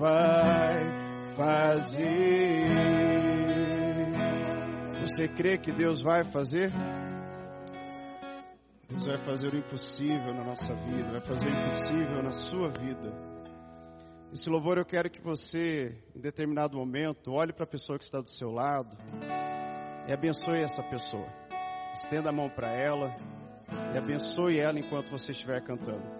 vai fazer. Você crê que Deus vai fazer? Deus vai fazer o impossível na nossa vida, vai fazer o impossível na sua vida. Esse louvor eu quero que você, em determinado momento, olhe para a pessoa que está do seu lado e abençoe essa pessoa. Estenda a mão para ela e abençoe ela enquanto você estiver cantando.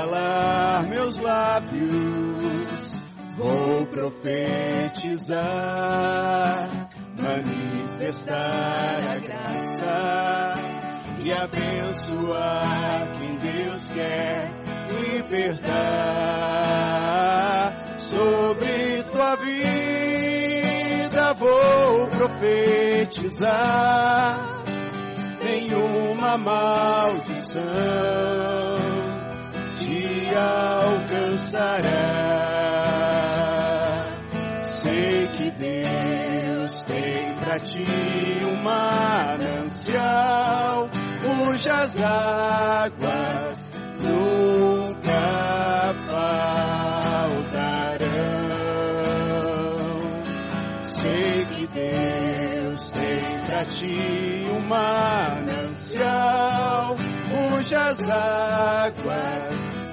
calar meus lábios, vou profetizar, manifestar a graça e abençoar quem Deus quer libertar. Sobre tua vida vou profetizar, nenhuma maldição te alcançará. Sei que Deus tem para ti um manancial cujas águas nunca faltarão. Sei que Deus tem para ti um manancial cujas águas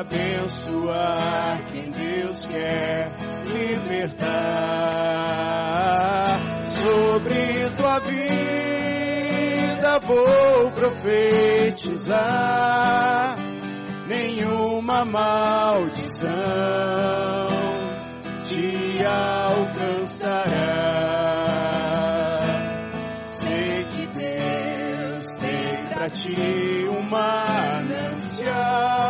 abençoar quem Deus quer libertar. Sobre tua vida vou profetizar nenhuma maldição te alcançará. Sei que Deus tem pra ti uma manancial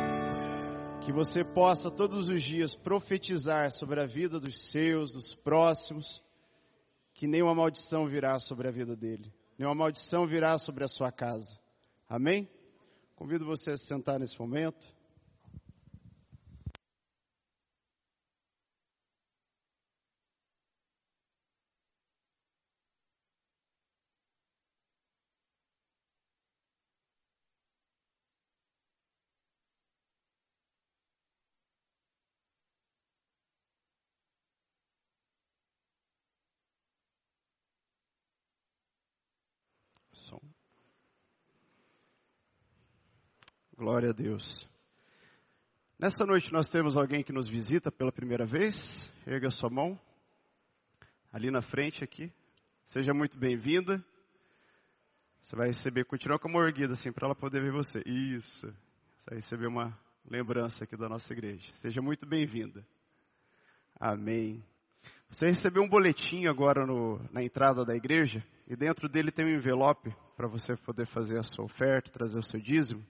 Que você possa todos os dias profetizar sobre a vida dos seus, dos próximos, que nenhuma maldição virá sobre a vida dele, nenhuma maldição virá sobre a sua casa. Amém? Convido você a se sentar nesse momento. Glória a Deus. Nesta noite nós temos alguém que nos visita pela primeira vez. Erga sua mão. Ali na frente aqui. Seja muito bem-vinda. Você vai receber, continua com a mão erguida assim para ela poder ver você. Isso. Você vai receber uma lembrança aqui da nossa igreja. Seja muito bem-vinda. Amém. Você recebeu um boletim agora no, na entrada da igreja e dentro dele tem um envelope para você poder fazer a sua oferta, trazer o seu dízimo.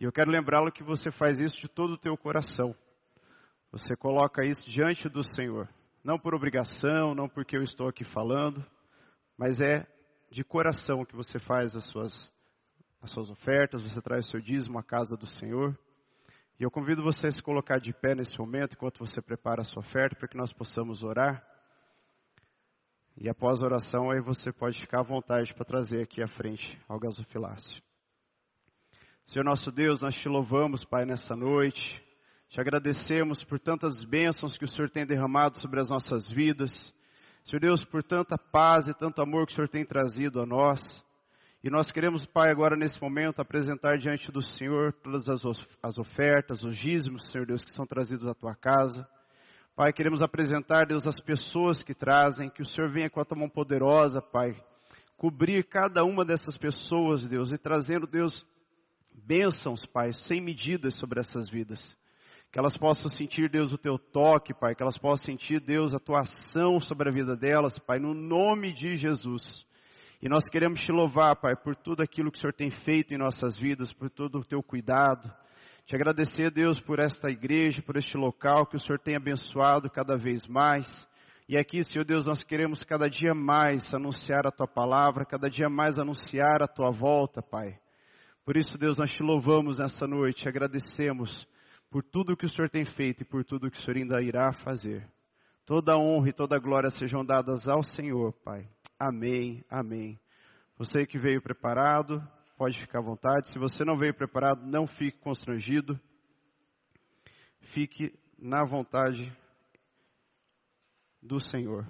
E eu quero lembrá-lo que você faz isso de todo o teu coração. Você coloca isso diante do Senhor. Não por obrigação, não porque eu estou aqui falando, mas é de coração que você faz as suas, as suas ofertas, você traz o seu dízimo à casa do Senhor. E eu convido você a se colocar de pé nesse momento, enquanto você prepara a sua oferta, para que nós possamos orar. E após a oração, aí você pode ficar à vontade para trazer aqui à frente ao gasofilácio. Senhor nosso Deus, nós te louvamos, Pai, nessa noite. Te agradecemos por tantas bênçãos que o Senhor tem derramado sobre as nossas vidas. Senhor Deus, por tanta paz e tanto amor que o Senhor tem trazido a nós. E nós queremos, Pai, agora nesse momento, apresentar diante do Senhor todas as, as ofertas, os dízimos, Senhor Deus, que são trazidos à tua casa. Pai, queremos apresentar, Deus, as pessoas que trazem, que o Senhor venha com a tua mão poderosa, Pai, cobrir cada uma dessas pessoas, Deus, e trazendo, Deus, bênçãos, Pai, sem medidas sobre essas vidas. Que elas possam sentir, Deus, o teu toque, Pai. Que elas possam sentir, Deus, a tua ação sobre a vida delas, Pai, no nome de Jesus. E nós queremos te louvar, Pai, por tudo aquilo que o Senhor tem feito em nossas vidas, por todo o teu cuidado. Te agradecer, Deus, por esta igreja, por este local que o Senhor tem abençoado cada vez mais. E aqui, Senhor Deus, nós queremos cada dia mais anunciar a tua palavra, cada dia mais anunciar a tua volta, Pai. Por isso, Deus, nós te louvamos nessa noite, agradecemos por tudo que o Senhor tem feito e por tudo que o Senhor ainda irá fazer. Toda honra e toda glória sejam dadas ao Senhor, Pai. Amém, amém. Você que veio preparado, pode ficar à vontade. Se você não veio preparado, não fique constrangido. Fique na vontade do Senhor.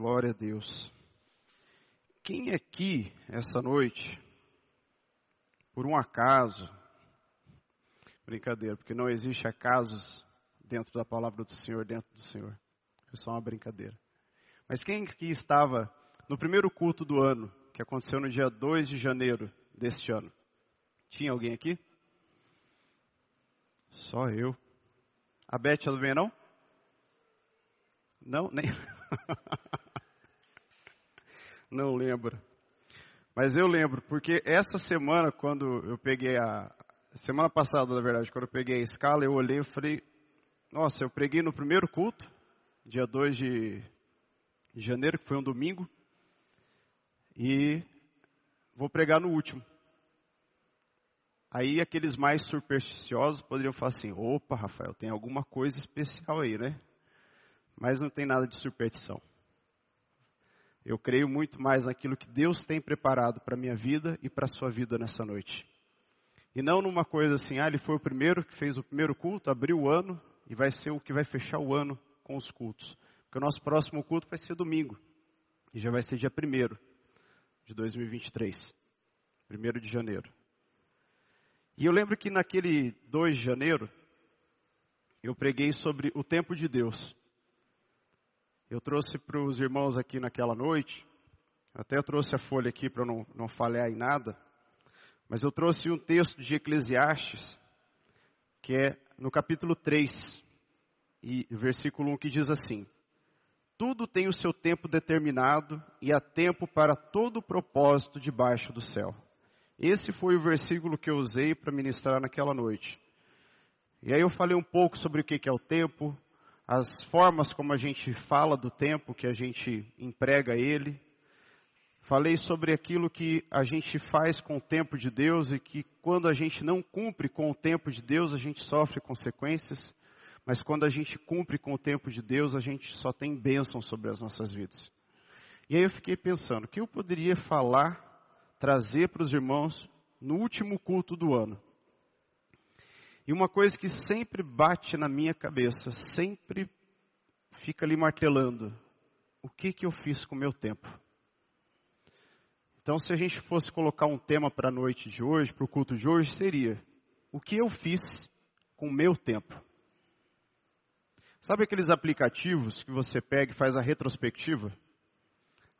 Glória a Deus. Quem aqui, essa noite, por um acaso, brincadeira, porque não existe acasos dentro da palavra do Senhor, dentro do Senhor. É só uma brincadeira. Mas quem aqui estava no primeiro culto do ano, que aconteceu no dia 2 de janeiro deste ano? Tinha alguém aqui? Só eu. A Beth, ela vem não? Não, nem. Não lembro. Mas eu lembro, porque essa semana, quando eu peguei a. Semana passada, na verdade, quando eu peguei a escala, eu olhei e falei: Nossa, eu preguei no primeiro culto, dia 2 de janeiro, que foi um domingo, e vou pregar no último. Aí aqueles mais supersticiosos poderiam falar assim: opa, Rafael, tem alguma coisa especial aí, né? Mas não tem nada de superstição. Eu creio muito mais naquilo que Deus tem preparado para a minha vida e para a sua vida nessa noite. E não numa coisa assim, ah, ele foi o primeiro que fez o primeiro culto, abriu o ano e vai ser o que vai fechar o ano com os cultos. Porque o nosso próximo culto vai ser domingo. E já vai ser dia 1 de 2023. 1 de janeiro. E eu lembro que naquele 2 de janeiro, eu preguei sobre o tempo de Deus. Eu trouxe para os irmãos aqui naquela noite, até trouxe a folha aqui para não, não falhar em nada, mas eu trouxe um texto de Eclesiastes, que é no capítulo 3, e versículo 1, que diz assim: Tudo tem o seu tempo determinado e há tempo para todo o propósito debaixo do céu. Esse foi o versículo que eu usei para ministrar naquela noite. E aí eu falei um pouco sobre o que é o tempo, as formas como a gente fala do tempo, que a gente emprega ele. Falei sobre aquilo que a gente faz com o tempo de Deus e que quando a gente não cumpre com o tempo de Deus, a gente sofre consequências, mas quando a gente cumpre com o tempo de Deus, a gente só tem bênção sobre as nossas vidas. E aí eu fiquei pensando, o que eu poderia falar, trazer para os irmãos no último culto do ano? E uma coisa que sempre bate na minha cabeça, sempre fica ali martelando: o que, que eu fiz com o meu tempo? Então, se a gente fosse colocar um tema para a noite de hoje, para o culto de hoje, seria: o que eu fiz com o meu tempo? Sabe aqueles aplicativos que você pega e faz a retrospectiva?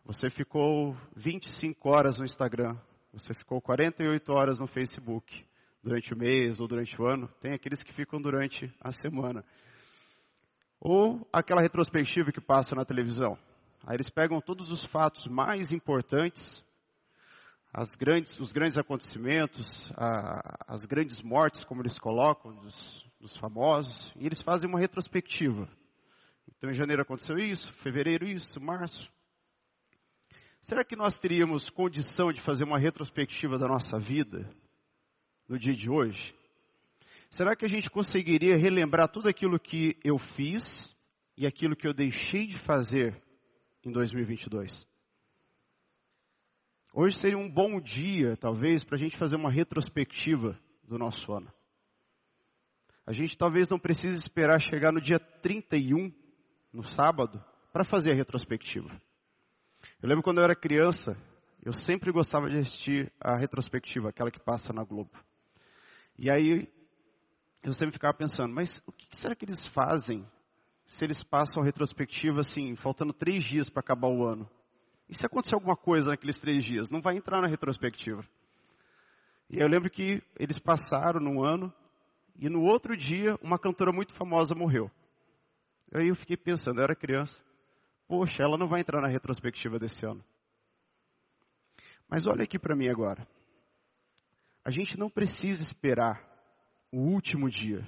Você ficou 25 horas no Instagram, Você ficou 48 horas no Facebook durante o mês ou durante o ano. Tem aqueles que ficam durante a semana. Ou aquela retrospectiva que passa na televisão. Aí eles pegam todos os fatos mais importantes, grandes, os grandes acontecimentos, a, as grandes mortes, como eles colocam, dos, dos famosos, e eles fazem uma retrospectiva. Então, em janeiro aconteceu isso, fevereiro isso, março. Será que nós teríamos condição de fazer uma retrospectiva da nossa vida no dia de hoje? Será que a gente conseguiria relembrar tudo aquilo que eu fiz e aquilo que eu deixei de fazer em 2022? Hoje seria um bom dia, talvez, para a gente fazer uma retrospectiva do nosso ano. A gente talvez não precise esperar chegar no dia 31, no sábado, para fazer a retrospectiva. Eu lembro quando eu era criança, eu sempre gostava de assistir a retrospectiva, aquela que passa na Globo. E aí eu sempre ficava pensando, mas o que será que eles fazem se eles passam a retrospectiva assim, faltando três dias para acabar o ano? E se acontecer alguma coisa naqueles três dias? Não vai entrar na retrospectiva. E eu lembro que eles passaram num ano e no outro dia uma cantora muito famosa morreu. Aí eu fiquei pensando, eu era criança, Poxa, ela não vai entrar na retrospectiva desse ano. Mas olha aqui para mim agora. A gente não precisa esperar o último dia,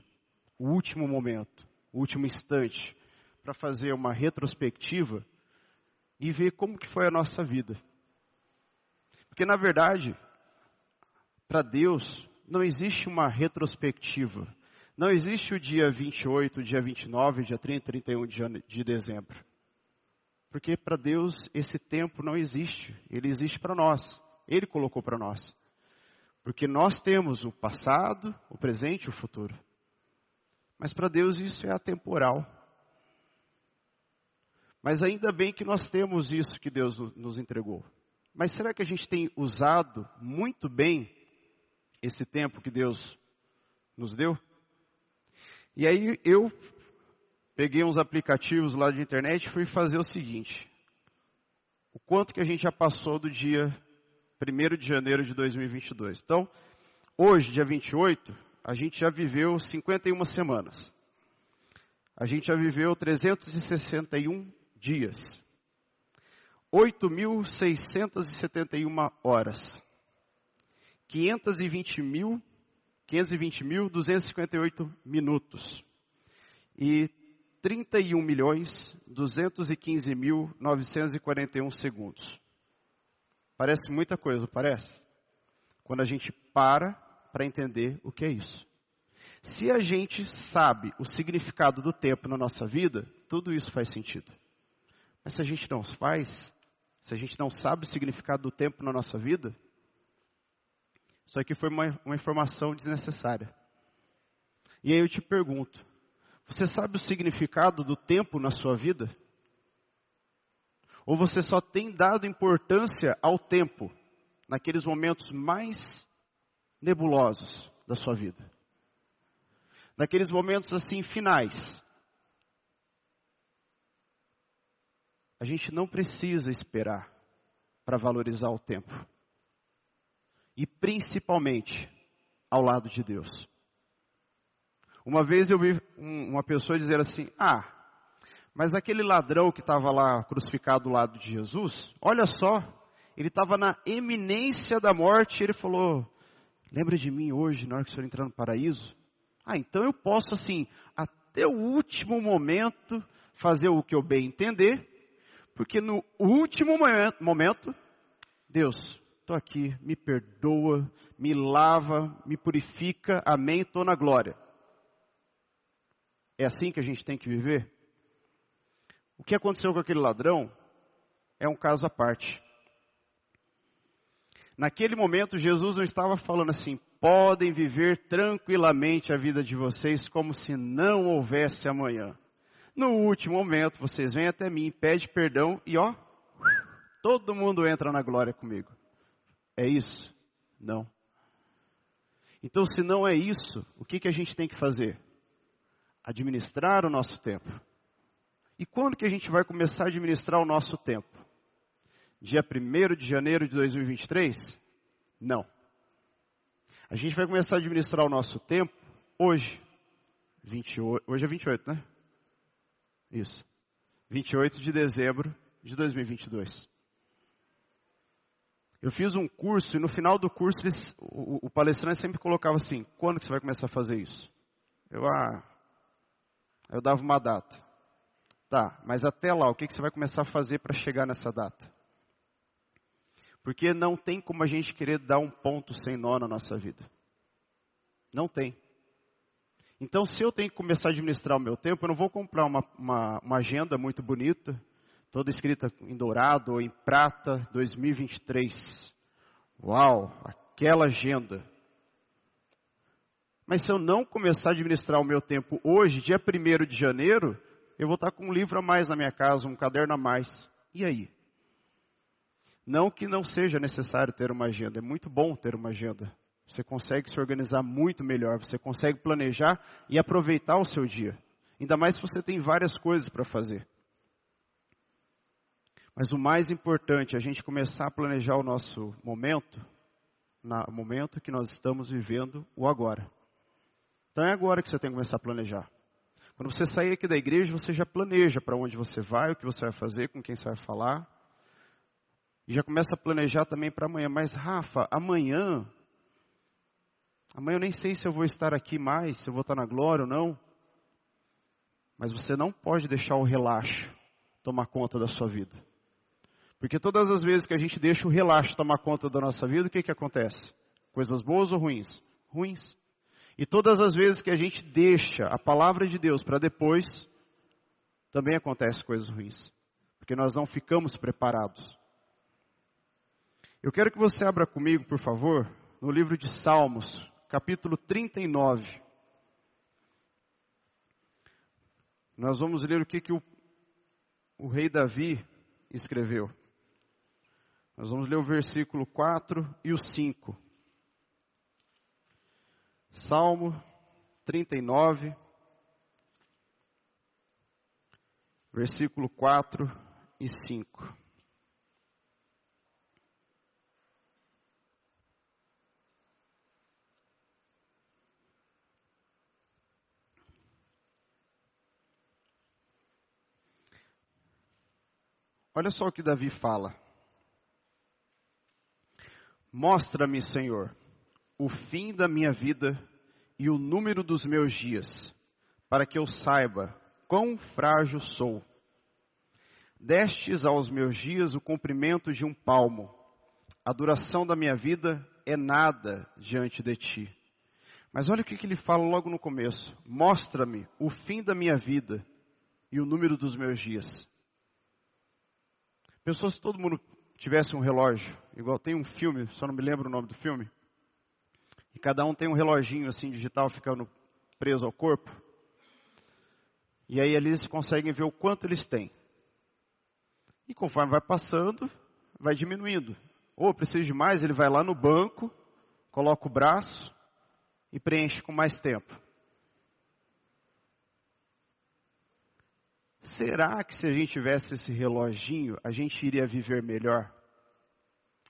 o último momento, o último instante para fazer uma retrospectiva e ver como que foi a nossa vida. Porque na verdade, para Deus não existe uma retrospectiva. Não existe o dia 28, o dia 29, o dia 30, 31 de dezembro. Porque para Deus esse tempo não existe, ele existe para nós. Ele colocou para nós. Porque nós temos o passado, o presente e o futuro. Mas para Deus isso é atemporal. Mas ainda bem que nós temos isso que Deus nos entregou. Mas será que a gente tem usado muito bem esse tempo que Deus nos deu? E aí eu peguei uns aplicativos lá de internet e fui fazer o seguinte. O quanto que a gente já passou do dia 1 de janeiro de 2022. Então, hoje, dia 28, a gente já viveu 51 semanas. A gente já viveu 361 dias. 8.671 horas. 520.258 minutos. E 31 milhões 215 mil 941 segundos. Parece muita coisa, parece? Quando a gente para para entender o que é isso. Se a gente sabe o significado do tempo na nossa vida, tudo isso faz sentido. Mas se a gente não faz, se a gente não sabe o significado do tempo na nossa vida, isso aqui foi uma, uma informação desnecessária. E aí eu te pergunto, você sabe o significado do tempo na sua vida? Ou você só tem dado importância ao tempo naqueles momentos mais nebulosos da sua vida? Naqueles momentos assim finais. A gente não precisa esperar para valorizar o tempo. E principalmente ao lado de Deus. Uma vez eu vi uma pessoa dizer assim: Ah, mas aquele ladrão que estava lá crucificado do lado de Jesus, olha só, ele estava na eminência da morte. Ele falou: Lembra de mim hoje, na hora que o senhor entrar no paraíso? Ah, então eu posso, assim, até o último momento, fazer o que eu bem entender, porque no último momento, Deus, estou aqui, me perdoa, me lava, me purifica, amém, estou na glória. É assim que a gente tem que viver? O que aconteceu com aquele ladrão é um caso à parte. Naquele momento, Jesus não estava falando assim: podem viver tranquilamente a vida de vocês como se não houvesse amanhã. No último momento, vocês vêm até mim, pede perdão e ó, todo mundo entra na glória comigo. É isso? Não. Então, se não é isso, o que, que a gente tem que fazer? administrar o nosso tempo. E quando que a gente vai começar a administrar o nosso tempo? Dia 1 de janeiro de 2023? Não. A gente vai começar a administrar o nosso tempo hoje. 28, hoje é 28, né? Isso. 28 de dezembro de 2022. Eu fiz um curso e no final do curso eles, o, o, palestrante sempre colocava assim: quando que você vai começar a fazer isso? Eu, ah, eu dava uma data. Tá, mas até lá, o que, que você vai começar a fazer para chegar nessa data? Porque não tem como a gente querer dar um ponto sem nó na nossa vida. Não tem. Então, se eu tenho que começar a administrar o meu tempo, eu não vou comprar uma, uma, uma agenda muito bonita, toda escrita em dourado ou em prata 2023. Uau, aquela agenda. Mas se eu não começar a administrar o meu tempo hoje, dia 1 de janeiro, eu vou estar com um livro a mais na minha casa, um caderno a mais. E aí? Não que não seja necessário ter uma agenda, é muito bom ter uma agenda. Você consegue se organizar muito melhor, você consegue planejar e aproveitar o seu dia. Ainda mais se você tem várias coisas para fazer. Mas o mais importante é a gente começar a planejar o nosso momento, no momento que nós estamos vivendo, o agora. Então é agora que você tem que começar a planejar. Quando você sair aqui da igreja, você já planeja para onde você vai, o que você vai fazer, com quem você vai falar. E já começa a planejar também para amanhã. Mas, Rafa, amanhã. Amanhã eu nem sei se eu vou estar aqui mais, se eu vou estar na glória ou não. Mas você não pode deixar o relaxo tomar conta da sua vida. Porque todas as vezes que a gente deixa o relaxo tomar conta da nossa vida, o que, que acontece? Coisas boas ou ruins? Ruins. E todas as vezes que a gente deixa a palavra de Deus para depois, também acontecem coisas ruins. Porque nós não ficamos preparados. Eu quero que você abra comigo, por favor, no livro de Salmos, capítulo 39. Nós vamos ler o que, que o, o rei Davi escreveu. Nós vamos ler o versículo 4 e o 5. Salmo 39, versículo 4 e 5. Olha só o que Davi fala. Mostra-me, Senhor, o fim da minha vida e o número dos meus dias, para que eu saiba quão frágil sou. Destes aos meus dias o comprimento de um palmo. A duração da minha vida é nada diante de ti. Mas olha o que, que ele fala logo no começo: Mostra-me o fim da minha vida e o número dos meus dias, Pensou se todo mundo tivesse um relógio, igual tem um filme, só não me lembro o nome do filme, e cada um tem um reloginho assim digital ficando preso ao corpo. E aí eles conseguem ver o quanto eles têm. E conforme vai passando, vai diminuindo. Ou precisa de mais, ele vai lá no banco, coloca o braço e preenche com mais tempo. Será que se a gente tivesse esse reloginho, a gente iria viver melhor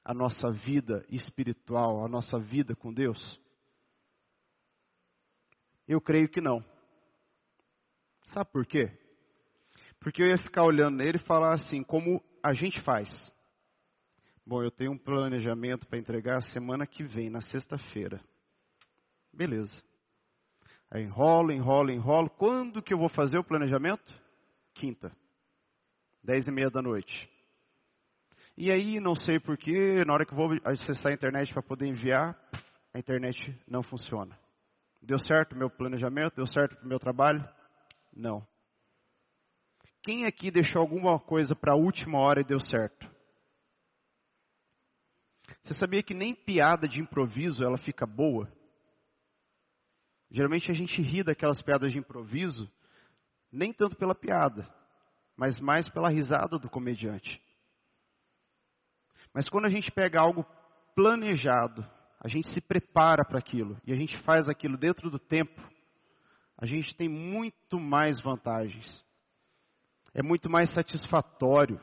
a nossa vida espiritual, a nossa vida com Deus? Eu creio que não. Sabe por quê? Porque eu ia ficar olhando nele e falar assim, como a gente faz. Bom, eu tenho um planejamento para entregar semana que vem, na sexta-feira. Beleza. Aí enrolo, enrolo, enrolo. Quando que eu vou fazer o planejamento? quinta, dez e meia da noite. E aí, não sei porquê, na hora que vou acessar a internet para poder enviar, a internet não funciona. Deu certo o meu planejamento? Deu certo o meu trabalho? Não. Quem aqui deixou alguma coisa para a última hora e deu certo? Você sabia que nem piada de improviso ela fica boa? Geralmente a gente ri daquelas piadas de improviso nem tanto pela piada, mas mais pela risada do comediante. Mas quando a gente pega algo planejado, a gente se prepara para aquilo e a gente faz aquilo dentro do tempo, a gente tem muito mais vantagens. É muito mais satisfatório.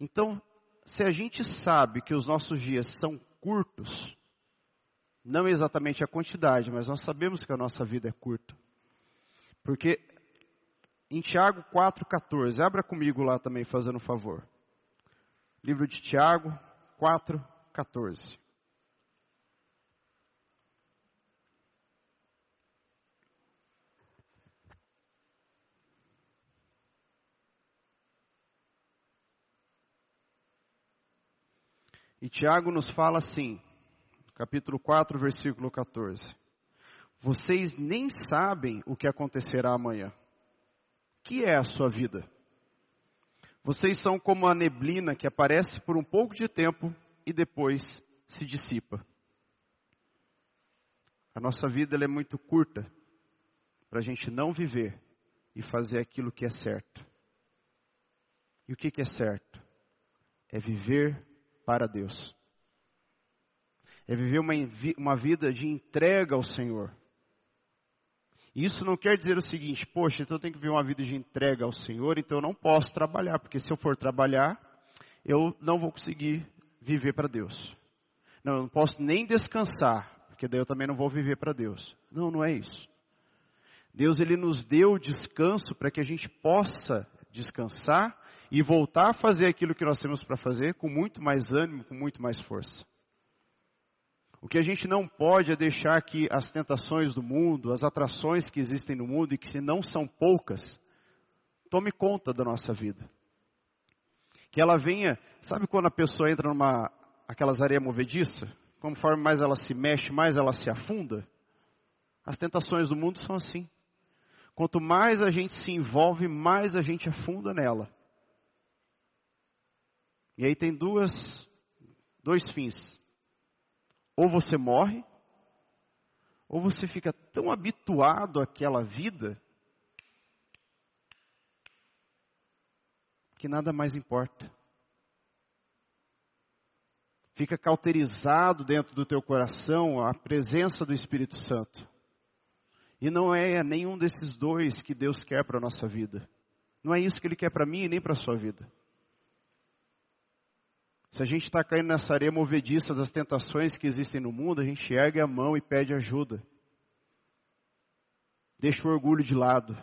Então, se a gente sabe que os nossos dias são curtos, não exatamente a quantidade, mas nós sabemos que a nossa vida é curta. Porque em Tiago 4,14, abra comigo lá também, fazendo um favor. Livro de Tiago 4,14. E Tiago nos fala assim, capítulo 4, versículo 14: Vocês nem sabem o que acontecerá amanhã. Que é a sua vida? Vocês são como a neblina que aparece por um pouco de tempo e depois se dissipa. A nossa vida é muito curta para a gente não viver e fazer aquilo que é certo. E o que, que é certo? É viver para Deus. É viver uma, uma vida de entrega ao Senhor. Isso não quer dizer o seguinte, poxa, então eu tenho que viver uma vida de entrega ao Senhor, então eu não posso trabalhar, porque se eu for trabalhar, eu não vou conseguir viver para Deus. Não, eu não posso nem descansar, porque daí eu também não vou viver para Deus. Não, não é isso. Deus ele nos deu descanso para que a gente possa descansar e voltar a fazer aquilo que nós temos para fazer com muito mais ânimo, com muito mais força. O que a gente não pode é deixar que as tentações do mundo, as atrações que existem no mundo e que se não são poucas, tome conta da nossa vida. Que ela venha, sabe quando a pessoa entra numa aquelas areias movediças, conforme mais ela se mexe, mais ela se afunda? As tentações do mundo são assim. Quanto mais a gente se envolve, mais a gente afunda nela. E aí tem duas, dois fins. Ou você morre, ou você fica tão habituado àquela vida que nada mais importa. Fica cauterizado dentro do teu coração a presença do Espírito Santo. E não é nenhum desses dois que Deus quer para a nossa vida. Não é isso que Ele quer para mim e nem para a sua vida. Se a gente está caindo nessa areia movediça das tentações que existem no mundo, a gente ergue a mão e pede ajuda. Deixa o orgulho de lado.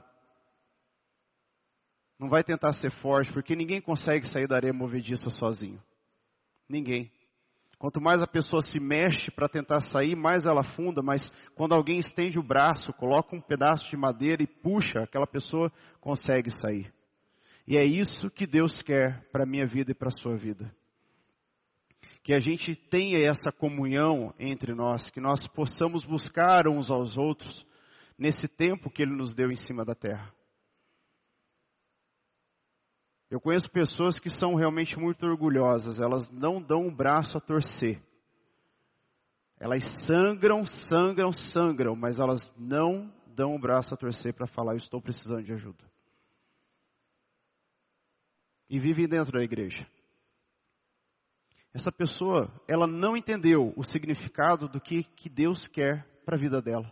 Não vai tentar ser forte, porque ninguém consegue sair da areia movediça sozinho. Ninguém. Quanto mais a pessoa se mexe para tentar sair, mais ela afunda, mas quando alguém estende o braço, coloca um pedaço de madeira e puxa, aquela pessoa consegue sair. E é isso que Deus quer para a minha vida e para a sua vida que a gente tenha essa comunhão entre nós, que nós possamos buscar uns aos outros nesse tempo que Ele nos deu em cima da terra. Eu conheço pessoas que são realmente muito orgulhosas, elas não dão o braço a torcer. Elas sangram, sangram, sangram, mas elas não dão o braço a torcer para falar: Eu estou precisando de ajuda. E vivem dentro da igreja. Essa pessoa, ela não entendeu o significado do que, que Deus quer para a vida dela.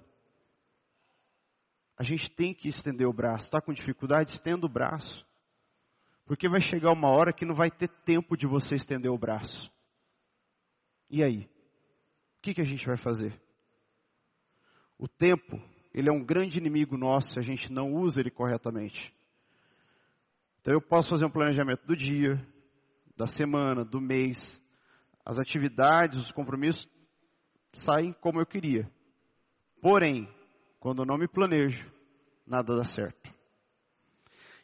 A gente tem que estender o braço. Está com dificuldade? Estenda o braço. Porque vai chegar uma hora que não vai ter tempo de você estender o braço. E aí? O que, que a gente vai fazer? O tempo, ele é um grande inimigo nosso se a gente não usa ele corretamente. Então eu posso fazer um planejamento do dia, da semana, do mês, as atividades, os compromissos saem como eu queria. Porém, quando eu não me planejo, nada dá certo.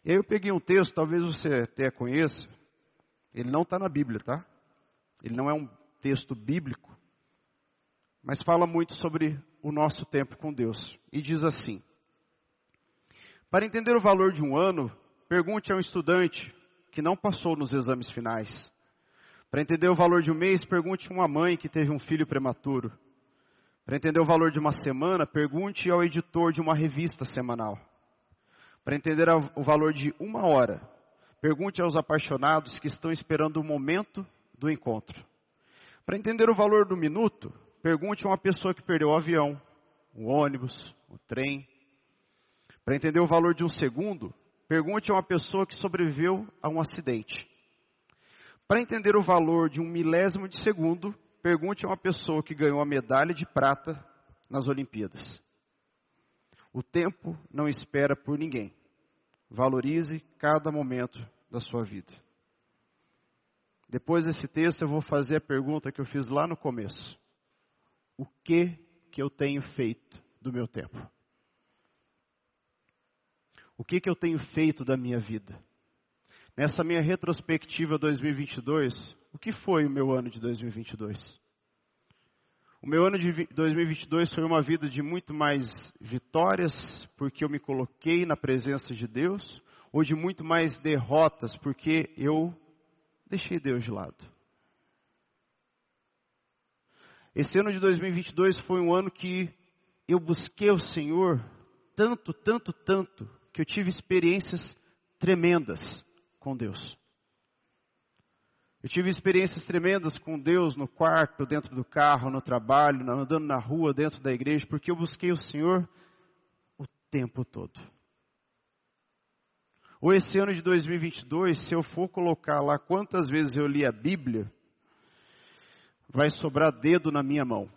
E aí eu peguei um texto, talvez você até conheça, ele não está na Bíblia, tá? Ele não é um texto bíblico, mas fala muito sobre o nosso tempo com Deus. E diz assim: Para entender o valor de um ano, pergunte a um estudante que não passou nos exames finais para entender o valor de um mês, pergunte a uma mãe que teve um filho prematuro. Para entender o valor de uma semana, pergunte ao editor de uma revista semanal. Para entender o valor de uma hora, pergunte aos apaixonados que estão esperando o momento do encontro. Para entender o valor do minuto, pergunte a uma pessoa que perdeu o avião, o ônibus, o trem. Para entender o valor de um segundo, pergunte a uma pessoa que sobreviveu a um acidente. Para entender o valor de um milésimo de segundo, pergunte a uma pessoa que ganhou a medalha de prata nas Olimpíadas. O tempo não espera por ninguém. Valorize cada momento da sua vida. Depois desse texto, eu vou fazer a pergunta que eu fiz lá no começo: O que que eu tenho feito do meu tempo? O que que eu tenho feito da minha vida? Nessa minha retrospectiva 2022, o que foi o meu ano de 2022? O meu ano de 2022 foi uma vida de muito mais vitórias, porque eu me coloquei na presença de Deus, ou de muito mais derrotas, porque eu deixei Deus de lado. Esse ano de 2022 foi um ano que eu busquei o Senhor tanto, tanto, tanto, que eu tive experiências tremendas com Deus. Eu tive experiências tremendas com Deus no quarto, dentro do carro, no trabalho, andando na rua, dentro da igreja, porque eu busquei o Senhor o tempo todo. Ou esse ano de 2022, se eu for colocar lá quantas vezes eu li a Bíblia, vai sobrar dedo na minha mão.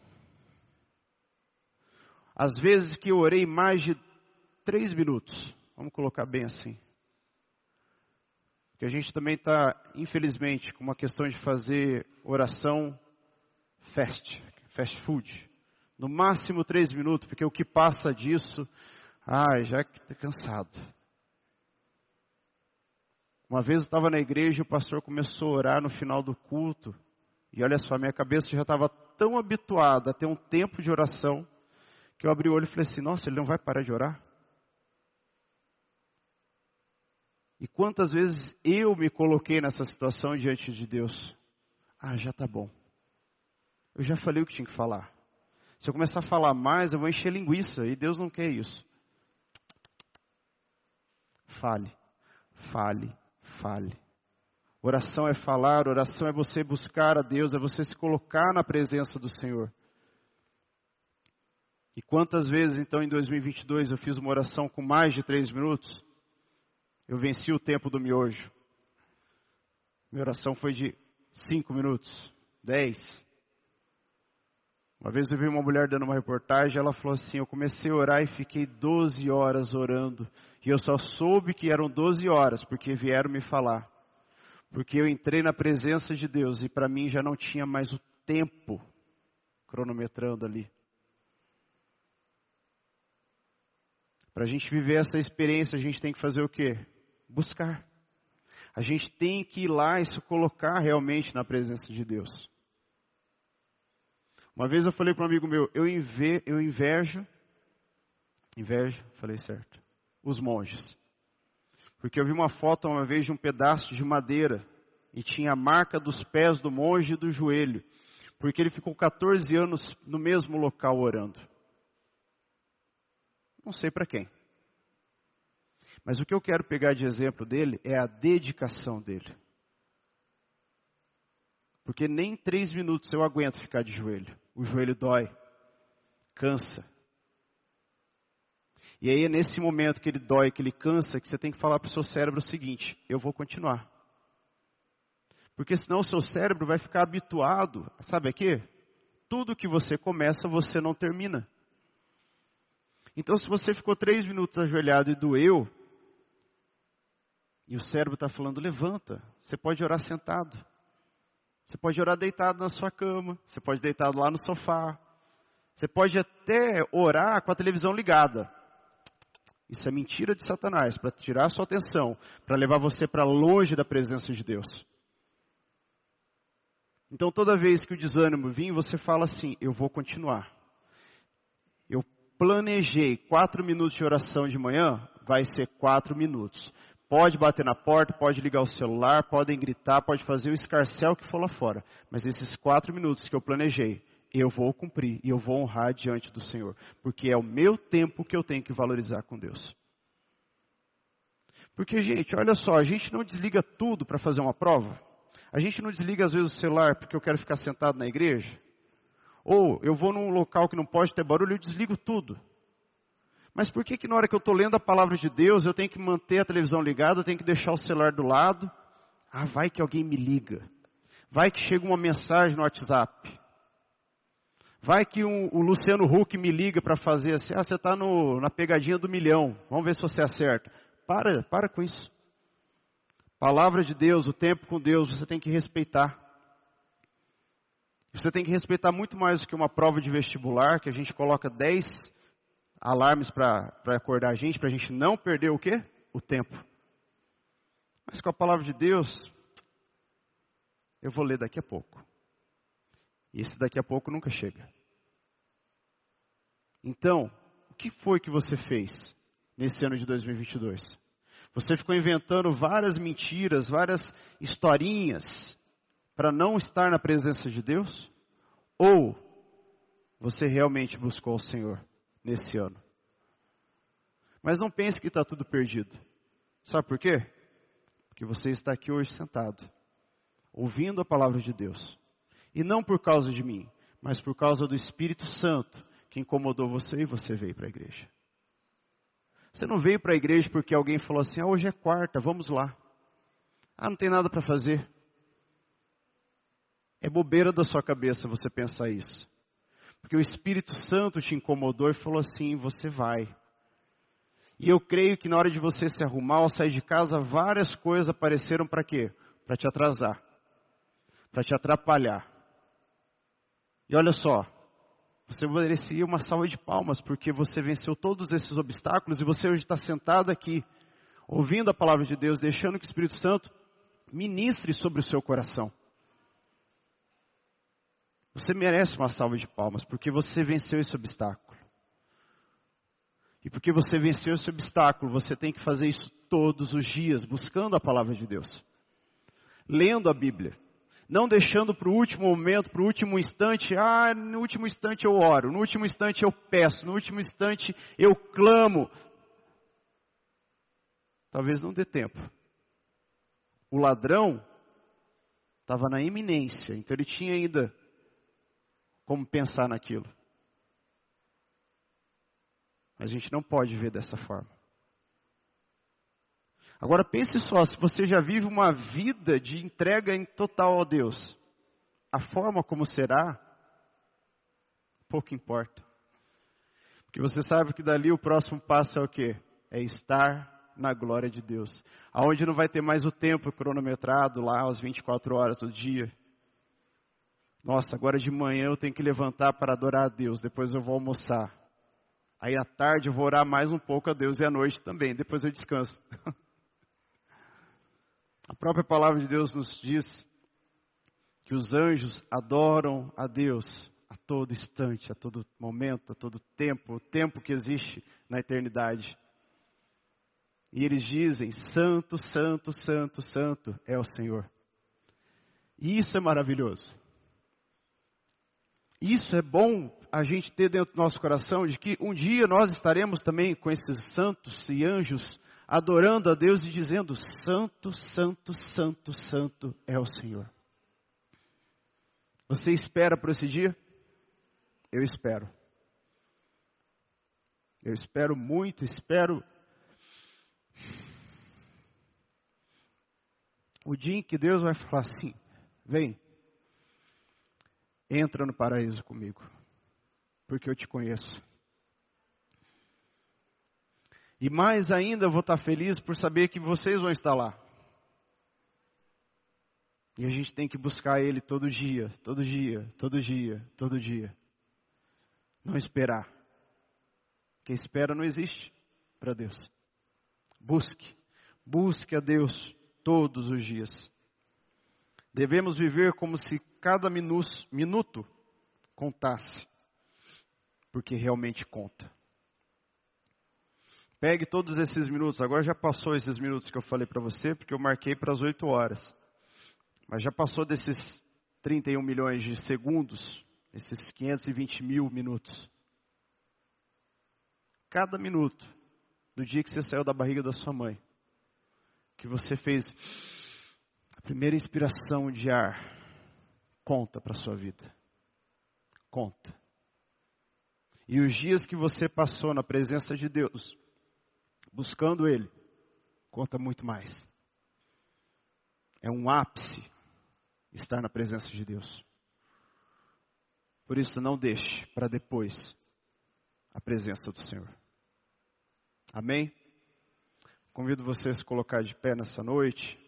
Às vezes que eu orei mais de três minutos, vamos colocar bem assim que a gente também está, infelizmente, com uma questão de fazer oração fast, fast food. No máximo três minutos, porque o que passa disso, ai, já que está cansado. Uma vez eu estava na igreja e o pastor começou a orar no final do culto. E olha só, minha cabeça já estava tão habituada a ter um tempo de oração, que eu abri o olho e falei assim: nossa, ele não vai parar de orar? E quantas vezes eu me coloquei nessa situação diante de Deus? Ah, já está bom. Eu já falei o que tinha que falar. Se eu começar a falar mais, eu vou encher linguiça e Deus não quer isso. Fale, fale, fale. Oração é falar, oração é você buscar a Deus, é você se colocar na presença do Senhor. E quantas vezes então em 2022 eu fiz uma oração com mais de três minutos? Eu venci o tempo do miojo. Minha oração foi de cinco minutos, dez. Uma vez eu vi uma mulher dando uma reportagem, ela falou assim: Eu comecei a orar e fiquei 12 horas orando. E eu só soube que eram 12 horas, porque vieram me falar. Porque eu entrei na presença de Deus e para mim já não tinha mais o tempo cronometrando ali. Para a gente viver essa experiência, a gente tem que fazer o quê? Buscar. A gente tem que ir lá e se colocar realmente na presença de Deus. Uma vez eu falei para um amigo meu, eu, inve, eu invejo, invejo, falei certo, os monges. Porque eu vi uma foto uma vez de um pedaço de madeira e tinha a marca dos pés do monge e do joelho, porque ele ficou 14 anos no mesmo local orando. Não sei para quem. Mas o que eu quero pegar de exemplo dele é a dedicação dele. Porque nem três minutos eu aguento ficar de joelho. O joelho dói, cansa. E aí é nesse momento que ele dói, que ele cansa, que você tem que falar para o seu cérebro o seguinte: eu vou continuar. Porque senão o seu cérebro vai ficar habituado, sabe a quê? Tudo que você começa, você não termina. Então, se você ficou três minutos ajoelhado e doeu, e o cérebro está falando: levanta. Você pode orar sentado. Você pode orar deitado na sua cama. Você pode deitado lá no sofá. Você pode até orar com a televisão ligada. Isso é mentira de Satanás para tirar a sua atenção, para levar você para longe da presença de Deus. Então, toda vez que o desânimo vir, você fala assim: Eu vou continuar. Eu planejei quatro minutos de oração de manhã, vai ser quatro minutos. Pode bater na porta, pode ligar o celular, podem gritar, pode fazer o escarcel que for lá fora. Mas esses quatro minutos que eu planejei, eu vou cumprir e eu vou honrar diante do Senhor. Porque é o meu tempo que eu tenho que valorizar com Deus. Porque, gente, olha só, a gente não desliga tudo para fazer uma prova. A gente não desliga às vezes o celular porque eu quero ficar sentado na igreja. Ou eu vou num local que não pode ter barulho, eu desligo tudo. Mas por que que na hora que eu estou lendo a palavra de Deus, eu tenho que manter a televisão ligada, eu tenho que deixar o celular do lado? Ah, vai que alguém me liga. Vai que chega uma mensagem no WhatsApp. Vai que um, o Luciano Huck me liga para fazer assim, ah, você está na pegadinha do milhão, vamos ver se você acerta. Para, para com isso. Palavra de Deus, o tempo com Deus, você tem que respeitar. Você tem que respeitar muito mais do que uma prova de vestibular, que a gente coloca 10 alarmes para acordar a gente, para a gente não perder o quê? O tempo. Mas com a palavra de Deus, eu vou ler daqui a pouco. E esse daqui a pouco nunca chega. Então, o que foi que você fez nesse ano de 2022? Você ficou inventando várias mentiras, várias historinhas para não estar na presença de Deus? Ou você realmente buscou o Senhor nesse ano? Mas não pense que está tudo perdido. Sabe por quê? Porque você está aqui hoje sentado, ouvindo a palavra de Deus. E não por causa de mim, mas por causa do Espírito Santo que incomodou você e você veio para a igreja. Você não veio para a igreja porque alguém falou assim: ah, hoje é quarta, vamos lá. Ah, não tem nada para fazer. É bobeira da sua cabeça você pensar isso. Porque o Espírito Santo te incomodou e falou assim: você vai. E eu creio que na hora de você se arrumar ou sair de casa, várias coisas apareceram para quê? Para te atrasar, para te atrapalhar. E olha só, você merecia uma salva de palmas, porque você venceu todos esses obstáculos e você hoje está sentado aqui, ouvindo a palavra de Deus, deixando que o Espírito Santo ministre sobre o seu coração. Você merece uma salva de palmas, porque você venceu esse obstáculo. E porque você venceu esse obstáculo, você tem que fazer isso todos os dias, buscando a palavra de Deus, lendo a Bíblia, não deixando para o último momento, para o último instante, ah, no último instante eu oro, no último instante eu peço, no último instante eu clamo. Talvez não dê tempo. O ladrão estava na iminência, então ele tinha ainda como pensar naquilo. A gente não pode ver dessa forma. Agora pense só, se você já vive uma vida de entrega em total a Deus, a forma como será, pouco importa. Porque você sabe que dali o próximo passo é o quê? É estar na glória de Deus. Aonde não vai ter mais o tempo cronometrado lá às 24 horas do dia. Nossa, agora de manhã eu tenho que levantar para adorar a Deus, depois eu vou almoçar. Aí à tarde eu vou orar mais um pouco a Deus e à noite também, depois eu descanso. A própria palavra de Deus nos diz que os anjos adoram a Deus a todo instante, a todo momento, a todo tempo, o tempo que existe na eternidade. E eles dizem: Santo, Santo, Santo, Santo é o Senhor. E isso é maravilhoso. Isso é bom a gente ter dentro do nosso coração de que um dia nós estaremos também com esses santos e anjos adorando a Deus e dizendo: Santo, Santo, Santo, Santo é o Senhor. Você espera por esse dia? Eu espero. Eu espero muito, espero. O dia em que Deus vai falar assim: vem, entra no paraíso comigo, porque eu te conheço. E mais ainda vou estar feliz por saber que vocês vão estar lá. E a gente tem que buscar Ele todo dia, todo dia, todo dia, todo dia. Não esperar. Quem espera não existe para Deus. Busque, busque a Deus todos os dias. Devemos viver como se cada minuto contasse, porque realmente conta. Pegue todos esses minutos. Agora já passou esses minutos que eu falei para você, porque eu marquei para as 8 horas. Mas já passou desses 31 milhões de segundos, esses 520 mil minutos. Cada minuto do dia que você saiu da barriga da sua mãe, que você fez a primeira inspiração de ar, conta para a sua vida. Conta. E os dias que você passou na presença de Deus, buscando Ele, conta muito mais. É um ápice estar na presença de Deus. Por isso, não deixe para depois a presença do Senhor. Amém? Convido você a se colocar de pé nessa noite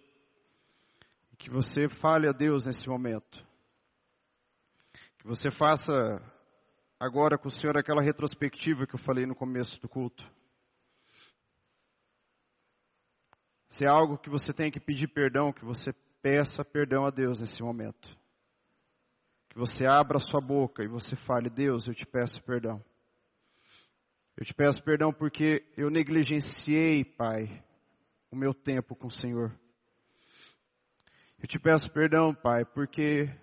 e que você fale a Deus nesse momento. Que você faça agora com o Senhor aquela retrospectiva que eu falei no começo do culto. Se é algo que você tem que pedir perdão, que você peça perdão a Deus nesse momento. Que você abra sua boca e você fale: Deus, eu te peço perdão. Eu te peço perdão porque eu negligenciei, Pai, o meu tempo com o Senhor. Eu te peço perdão, Pai, porque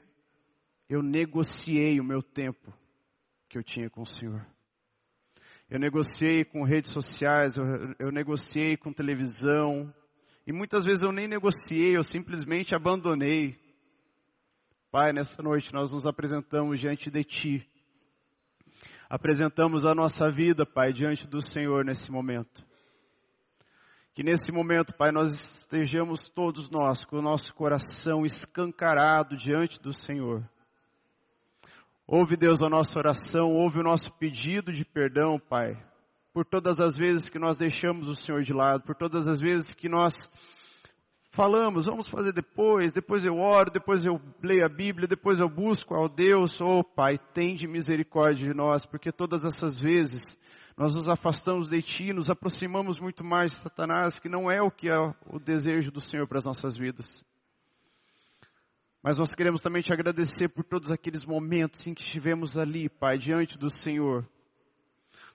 eu negociei o meu tempo que eu tinha com o Senhor. Eu negociei com redes sociais, eu, eu negociei com televisão, e muitas vezes eu nem negociei, eu simplesmente abandonei. Pai, nessa noite nós nos apresentamos diante de Ti. Apresentamos a nossa vida, Pai, diante do Senhor nesse momento. Que nesse momento, Pai, nós estejamos todos nós com o nosso coração escancarado diante do Senhor. Ouve, Deus, a nossa oração, ouve o nosso pedido de perdão, Pai por todas as vezes que nós deixamos o Senhor de lado, por todas as vezes que nós falamos, vamos fazer depois, depois eu oro, depois eu leio a Bíblia, depois eu busco ao Deus, oh Pai, tem de misericórdia de nós, porque todas essas vezes nós nos afastamos de Ti, nos aproximamos muito mais de Satanás, que não é o que é o desejo do Senhor para as nossas vidas. Mas nós queremos também te agradecer por todos aqueles momentos em que estivemos ali, Pai, diante do Senhor,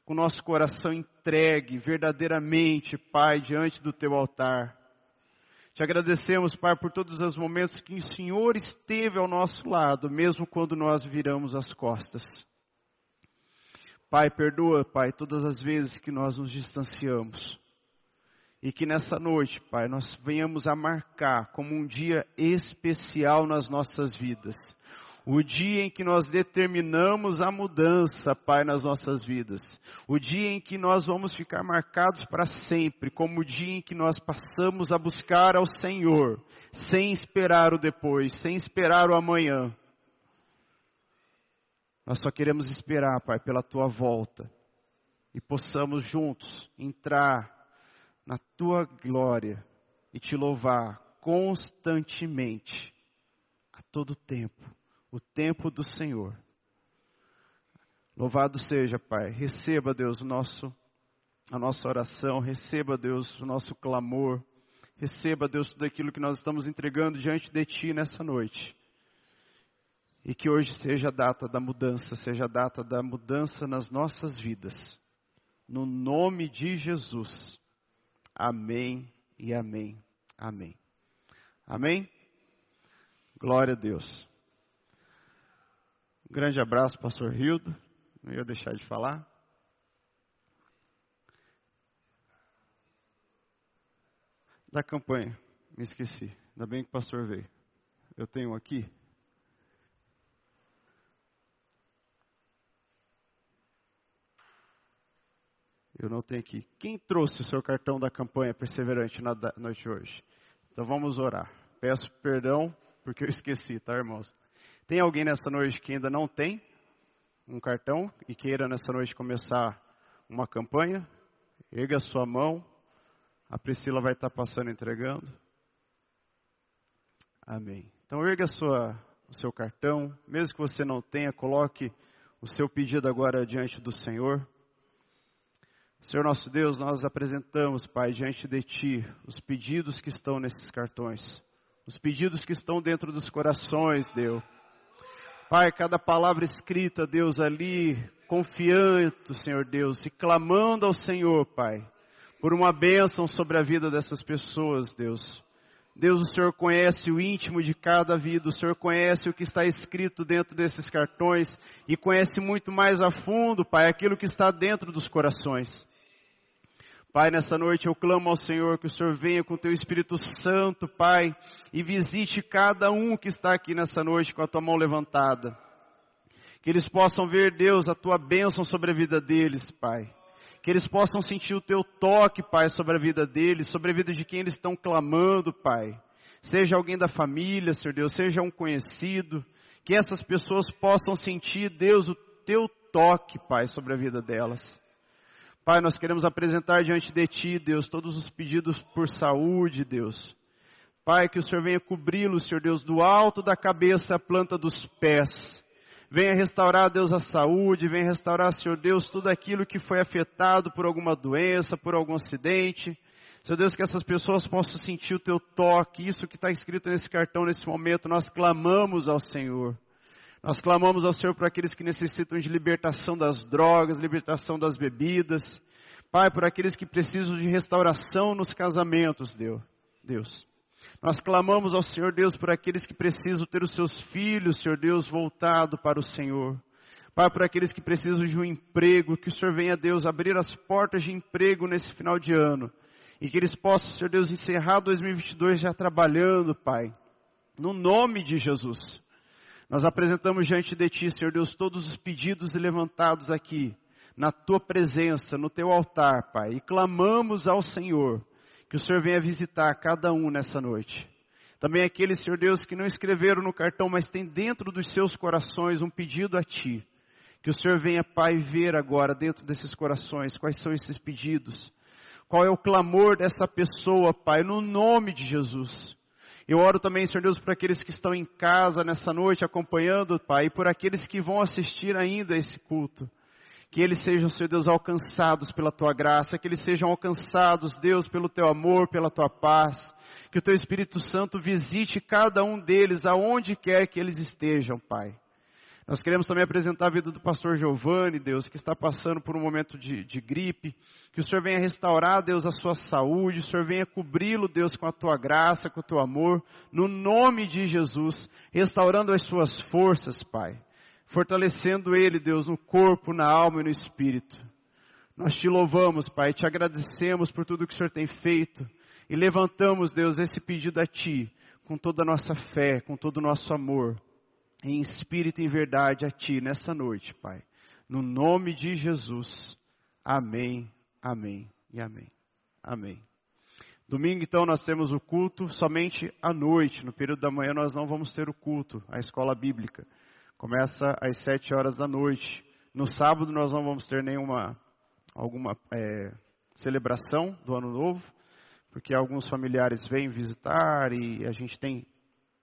com o nosso coração entregue verdadeiramente, Pai, diante do teu altar. Te agradecemos, Pai, por todos os momentos que o Senhor esteve ao nosso lado, mesmo quando nós viramos as costas. Pai, perdoa, Pai, todas as vezes que nós nos distanciamos. E que nessa noite, Pai, nós venhamos a marcar como um dia especial nas nossas vidas o dia em que nós determinamos a mudança, Pai, nas nossas vidas. O dia em que nós vamos ficar marcados para sempre, como o dia em que nós passamos a buscar ao Senhor, sem esperar o depois, sem esperar o amanhã. Nós só queremos esperar, Pai, pela tua volta e possamos juntos entrar na tua glória e te louvar constantemente, a todo tempo o tempo do Senhor. Louvado seja, Pai. Receba, Deus, o nosso, a nossa oração. Receba, Deus, o nosso clamor. Receba, Deus, tudo aquilo que nós estamos entregando diante de Ti nessa noite. E que hoje seja a data da mudança, seja a data da mudança nas nossas vidas. No nome de Jesus. Amém e amém. Amém. Amém? Glória a Deus. Um grande abraço, pastor Rildo. Não ia deixar de falar. Da campanha, me esqueci. Ainda bem que o pastor veio. Eu tenho aqui. Eu não tenho aqui. Quem trouxe o seu cartão da campanha perseverante na noite hoje? Então vamos orar. Peço perdão porque eu esqueci, tá, irmãos? Tem alguém nessa noite que ainda não tem um cartão e queira nessa noite começar uma campanha? Erga sua mão. A Priscila vai estar passando entregando. Amém. Então erga sua, o seu cartão, mesmo que você não tenha, coloque o seu pedido agora diante do Senhor. Senhor nosso Deus, nós apresentamos, Pai, diante de Ti, os pedidos que estão nesses cartões, os pedidos que estão dentro dos corações, Deus. Pai, cada palavra escrita, Deus, ali, confiante, Senhor Deus, e clamando ao Senhor, Pai, por uma bênção sobre a vida dessas pessoas, Deus. Deus, o Senhor conhece o íntimo de cada vida, o Senhor conhece o que está escrito dentro desses cartões e conhece muito mais a fundo, Pai, aquilo que está dentro dos corações. Pai, nessa noite eu clamo ao Senhor que o Senhor venha com o teu Espírito Santo, Pai, e visite cada um que está aqui nessa noite com a tua mão levantada. Que eles possam ver, Deus, a tua bênção sobre a vida deles, Pai. Que eles possam sentir o teu toque, Pai, sobre a vida deles, sobre a vida de quem eles estão clamando, Pai. seja alguém da família, Senhor Deus, seja um conhecido, que essas pessoas possam sentir, Deus, o teu toque, Pai, sobre a vida delas. Pai, nós queremos apresentar diante de Ti, Deus, todos os pedidos por saúde, Deus. Pai, que o Senhor venha cobri-los, Senhor Deus, do alto da cabeça à planta dos pés. Venha restaurar, Deus, a saúde, venha restaurar, Senhor Deus, tudo aquilo que foi afetado por alguma doença, por algum acidente. Senhor Deus, que essas pessoas possam sentir o teu toque, isso que está escrito nesse cartão nesse momento, nós clamamos ao Senhor. Nós clamamos ao Senhor por aqueles que necessitam de libertação das drogas, libertação das bebidas. Pai, por aqueles que precisam de restauração nos casamentos, Deus. Deus. Nós clamamos ao Senhor Deus por aqueles que precisam ter os seus filhos, Senhor Deus, voltado para o Senhor. Pai, por aqueles que precisam de um emprego, que o Senhor venha, Deus, abrir as portas de emprego nesse final de ano. E que eles possam, Senhor Deus, encerrar 2022 já trabalhando, Pai. No nome de Jesus. Nós apresentamos diante de Ti, Senhor Deus, todos os pedidos levantados aqui, na Tua presença, no Teu altar, Pai. E clamamos ao Senhor que o Senhor venha visitar cada um nessa noite. Também aqueles, Senhor Deus, que não escreveram no cartão, mas tem dentro dos seus corações um pedido a Ti. Que o Senhor venha, Pai, ver agora dentro desses corações quais são esses pedidos. Qual é o clamor dessa pessoa, Pai, no nome de Jesus. Eu oro também, Senhor Deus, por aqueles que estão em casa nessa noite acompanhando, Pai, e por aqueles que vão assistir ainda esse culto. Que eles sejam, Senhor Deus, alcançados pela tua graça, que eles sejam alcançados, Deus, pelo teu amor, pela tua paz. Que o teu Espírito Santo visite cada um deles, aonde quer que eles estejam, Pai. Nós queremos também apresentar a vida do pastor Giovanni, Deus, que está passando por um momento de, de gripe. Que o Senhor venha restaurar, Deus, a sua saúde. O Senhor venha cobri-lo, Deus, com a tua graça, com o teu amor. No nome de Jesus, restaurando as suas forças, Pai fortalecendo ele, Deus, no corpo, na alma e no espírito. Nós te louvamos, Pai, te agradecemos por tudo que o Senhor tem feito e levantamos, Deus, esse pedido a Ti, com toda a nossa fé, com todo o nosso amor, em espírito e em verdade a Ti nessa noite, Pai. No nome de Jesus. Amém, amém e amém. Amém. Domingo, então, nós temos o culto somente à noite. No período da manhã, nós não vamos ter o culto, a escola bíblica. Começa às sete horas da noite. No sábado nós não vamos ter nenhuma alguma é, celebração do ano novo, porque alguns familiares vêm visitar e a gente tem